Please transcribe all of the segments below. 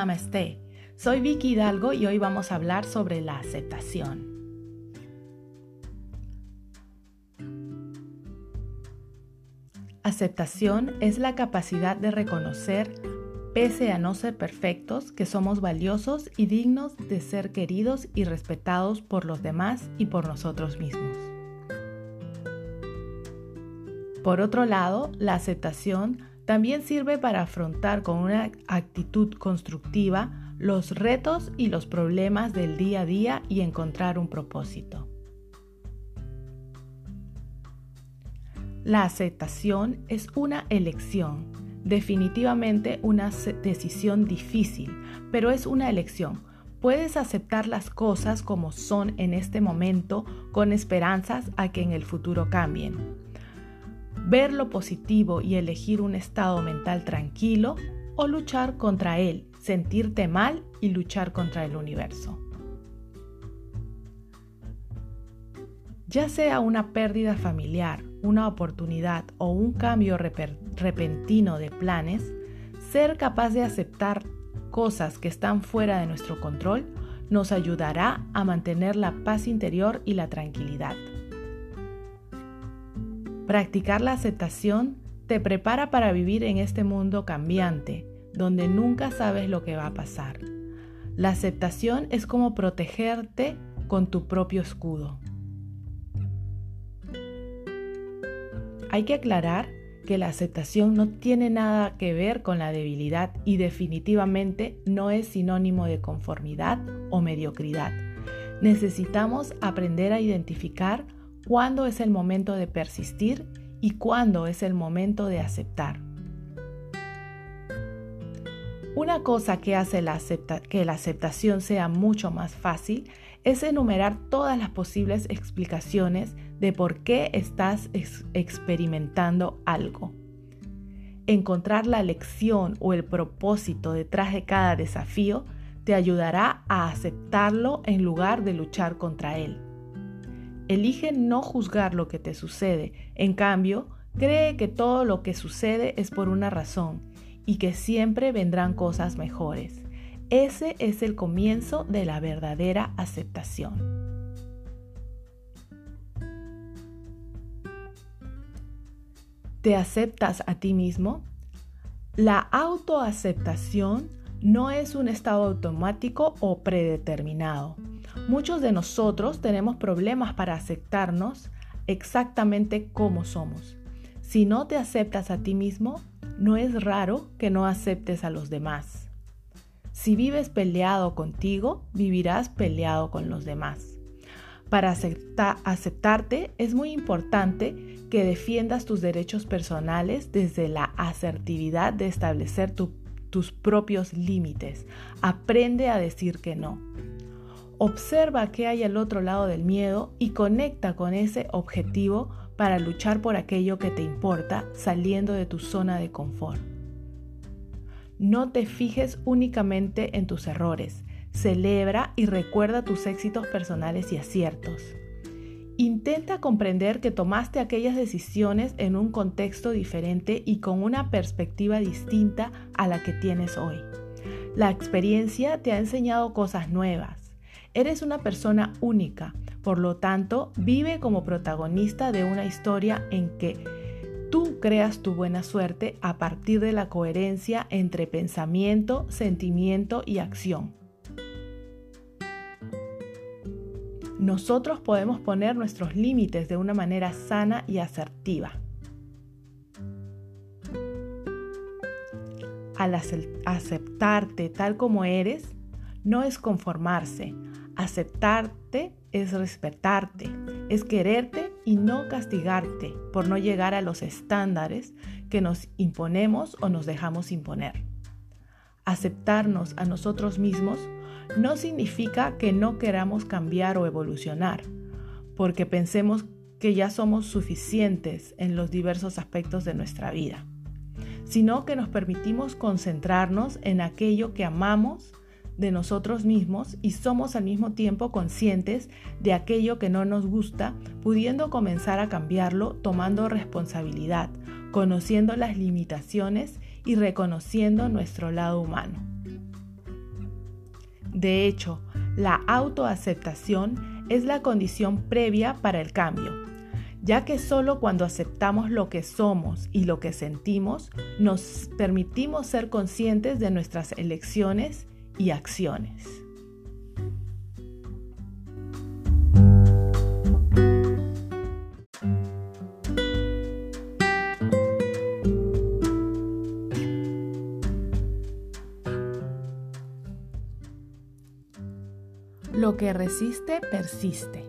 Namaste. Soy Vicky Hidalgo y hoy vamos a hablar sobre la aceptación. Aceptación es la capacidad de reconocer, pese a no ser perfectos, que somos valiosos y dignos de ser queridos y respetados por los demás y por nosotros mismos. Por otro lado, la aceptación también sirve para afrontar con una actitud constructiva los retos y los problemas del día a día y encontrar un propósito. La aceptación es una elección, definitivamente una decisión difícil, pero es una elección. Puedes aceptar las cosas como son en este momento con esperanzas a que en el futuro cambien ver lo positivo y elegir un estado mental tranquilo o luchar contra él, sentirte mal y luchar contra el universo. Ya sea una pérdida familiar, una oportunidad o un cambio repentino de planes, ser capaz de aceptar cosas que están fuera de nuestro control nos ayudará a mantener la paz interior y la tranquilidad. Practicar la aceptación te prepara para vivir en este mundo cambiante, donde nunca sabes lo que va a pasar. La aceptación es como protegerte con tu propio escudo. Hay que aclarar que la aceptación no tiene nada que ver con la debilidad y definitivamente no es sinónimo de conformidad o mediocridad. Necesitamos aprender a identificar cuándo es el momento de persistir y cuándo es el momento de aceptar. Una cosa que hace que la aceptación sea mucho más fácil es enumerar todas las posibles explicaciones de por qué estás experimentando algo. Encontrar la lección o el propósito detrás de cada desafío te ayudará a aceptarlo en lugar de luchar contra él. Elige no juzgar lo que te sucede. En cambio, cree que todo lo que sucede es por una razón y que siempre vendrán cosas mejores. Ese es el comienzo de la verdadera aceptación. ¿Te aceptas a ti mismo? La autoaceptación no es un estado automático o predeterminado. Muchos de nosotros tenemos problemas para aceptarnos exactamente como somos. Si no te aceptas a ti mismo, no es raro que no aceptes a los demás. Si vives peleado contigo, vivirás peleado con los demás. Para aceptarte es muy importante que defiendas tus derechos personales desde la asertividad de establecer tus propios límites. Aprende a decir que no. Observa qué hay al otro lado del miedo y conecta con ese objetivo para luchar por aquello que te importa saliendo de tu zona de confort. No te fijes únicamente en tus errores, celebra y recuerda tus éxitos personales y aciertos. Intenta comprender que tomaste aquellas decisiones en un contexto diferente y con una perspectiva distinta a la que tienes hoy. La experiencia te ha enseñado cosas nuevas Eres una persona única, por lo tanto, vive como protagonista de una historia en que tú creas tu buena suerte a partir de la coherencia entre pensamiento, sentimiento y acción. Nosotros podemos poner nuestros límites de una manera sana y asertiva. Al aceptarte tal como eres, no es conformarse, Aceptarte es respetarte, es quererte y no castigarte por no llegar a los estándares que nos imponemos o nos dejamos imponer. Aceptarnos a nosotros mismos no significa que no queramos cambiar o evolucionar, porque pensemos que ya somos suficientes en los diversos aspectos de nuestra vida, sino que nos permitimos concentrarnos en aquello que amamos de nosotros mismos y somos al mismo tiempo conscientes de aquello que no nos gusta, pudiendo comenzar a cambiarlo tomando responsabilidad, conociendo las limitaciones y reconociendo nuestro lado humano. De hecho, la autoaceptación es la condición previa para el cambio, ya que solo cuando aceptamos lo que somos y lo que sentimos, nos permitimos ser conscientes de nuestras elecciones y acciones. Lo que resiste, persiste.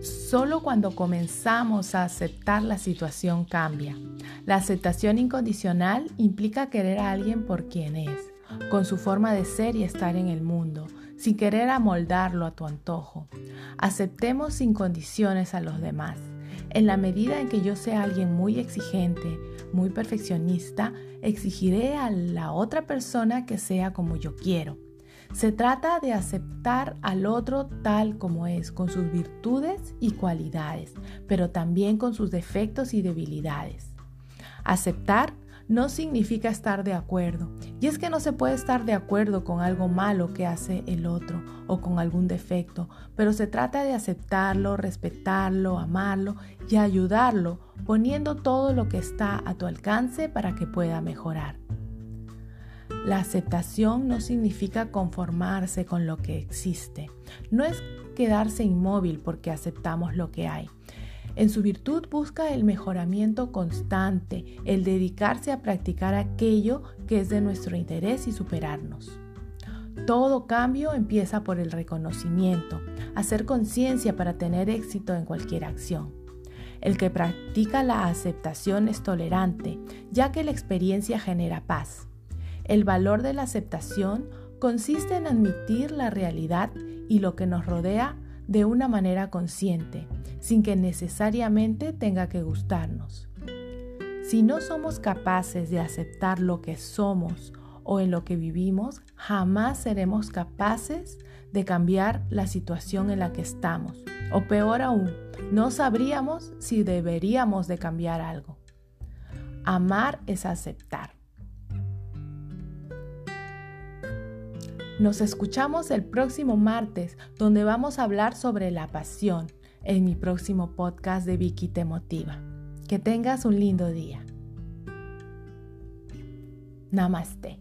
Solo cuando comenzamos a aceptar la situación cambia. La aceptación incondicional implica querer a alguien por quien es, con su forma de ser y estar en el mundo, sin querer amoldarlo a tu antojo. Aceptemos sin condiciones a los demás. En la medida en que yo sea alguien muy exigente, muy perfeccionista, exigiré a la otra persona que sea como yo quiero. Se trata de aceptar al otro tal como es, con sus virtudes y cualidades, pero también con sus defectos y debilidades. Aceptar no significa estar de acuerdo. Y es que no se puede estar de acuerdo con algo malo que hace el otro o con algún defecto, pero se trata de aceptarlo, respetarlo, amarlo y ayudarlo, poniendo todo lo que está a tu alcance para que pueda mejorar. La aceptación no significa conformarse con lo que existe. No es quedarse inmóvil porque aceptamos lo que hay. En su virtud busca el mejoramiento constante, el dedicarse a practicar aquello que es de nuestro interés y superarnos. Todo cambio empieza por el reconocimiento, hacer conciencia para tener éxito en cualquier acción. El que practica la aceptación es tolerante, ya que la experiencia genera paz. El valor de la aceptación consiste en admitir la realidad y lo que nos rodea de una manera consciente, sin que necesariamente tenga que gustarnos. Si no somos capaces de aceptar lo que somos o en lo que vivimos, jamás seremos capaces de cambiar la situación en la que estamos. O peor aún, no sabríamos si deberíamos de cambiar algo. Amar es aceptar. Nos escuchamos el próximo martes, donde vamos a hablar sobre la pasión en mi próximo podcast de Vicky Te Motiva. Que tengas un lindo día. Namaste.